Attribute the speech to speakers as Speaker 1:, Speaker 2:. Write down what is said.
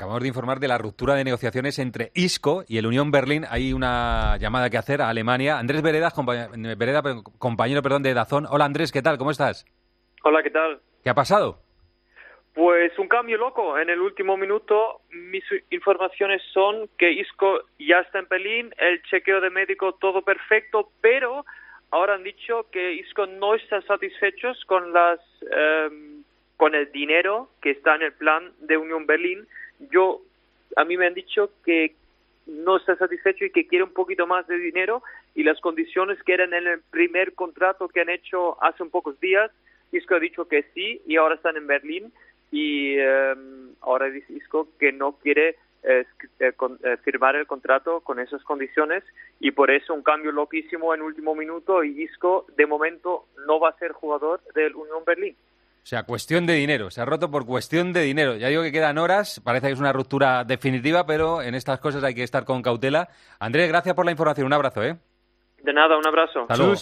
Speaker 1: Acabamos de informar de la ruptura de negociaciones entre ISCO y el Unión Berlín. Hay una llamada que hacer a Alemania. Andrés Vereda, compañero perdón, de Dazón. Hola Andrés, ¿qué tal? ¿Cómo estás?
Speaker 2: Hola, ¿qué tal?
Speaker 1: ¿Qué ha pasado?
Speaker 2: Pues un cambio loco. En el último minuto, mis informaciones son que Isco ya está en Berlín, el chequeo de médico todo perfecto, pero ahora han dicho que Isco no está satisfechos con las em, con el dinero que está en el plan de Unión Berlín yo, a mí me han dicho que no está satisfecho y que quiere un poquito más de dinero y las condiciones que eran en el primer contrato que han hecho hace un pocos días, Isco ha dicho que sí y ahora están en Berlín y em, ahora dice Isco que no quiere eh, eh, eh, firmar el contrato con esas condiciones y por eso un cambio loquísimo en último minuto y Isco de momento no va a ser jugador del Unión Berlín.
Speaker 1: O sea, cuestión de dinero. Se ha roto por cuestión de dinero. Ya digo que quedan horas. Parece que es una ruptura definitiva, pero en estas cosas hay que estar con cautela. Andrés, gracias por la información. Un abrazo, ¿eh?
Speaker 2: De nada, un abrazo.
Speaker 1: Saludos.